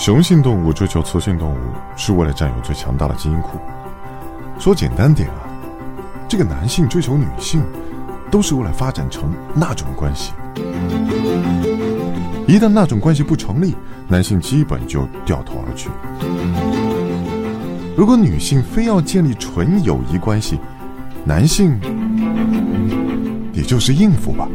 雄性动物追求雌性动物是为了占有最强大的基因库。说简单点啊这个男性追求女性都是为了发展成那种关系。一旦那种关系不成立男性基本就掉头而去。如果女性非要建立纯友谊关系男性也就是应付吧。